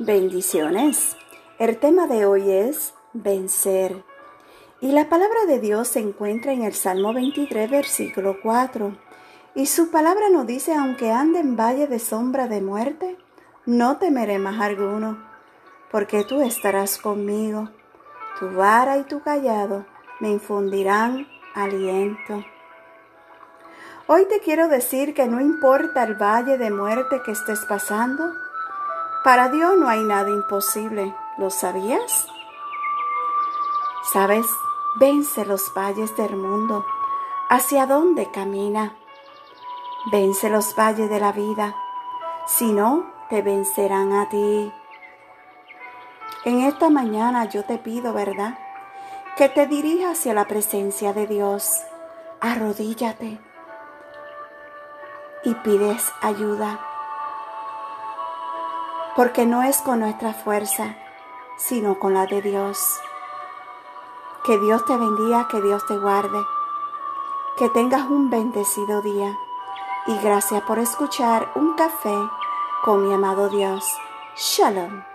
Bendiciones. El tema de hoy es vencer. Y la palabra de Dios se encuentra en el Salmo 23, versículo 4. Y su palabra nos dice, aunque ande en valle de sombra de muerte, no temeré más alguno, porque tú estarás conmigo. Tu vara y tu callado me infundirán aliento. Hoy te quiero decir que no importa el valle de muerte que estés pasando, para Dios no hay nada imposible. ¿Lo sabías? ¿Sabes? Vence los valles del mundo. ¿Hacia dónde camina? Vence los valles de la vida. Si no, te vencerán a ti. En esta mañana yo te pido, ¿verdad? Que te dirijas hacia la presencia de Dios. Arrodíllate y pides ayuda porque no es con nuestra fuerza, sino con la de Dios. Que Dios te bendiga, que Dios te guarde, que tengas un bendecido día y gracias por escuchar un café con mi amado Dios. Shalom.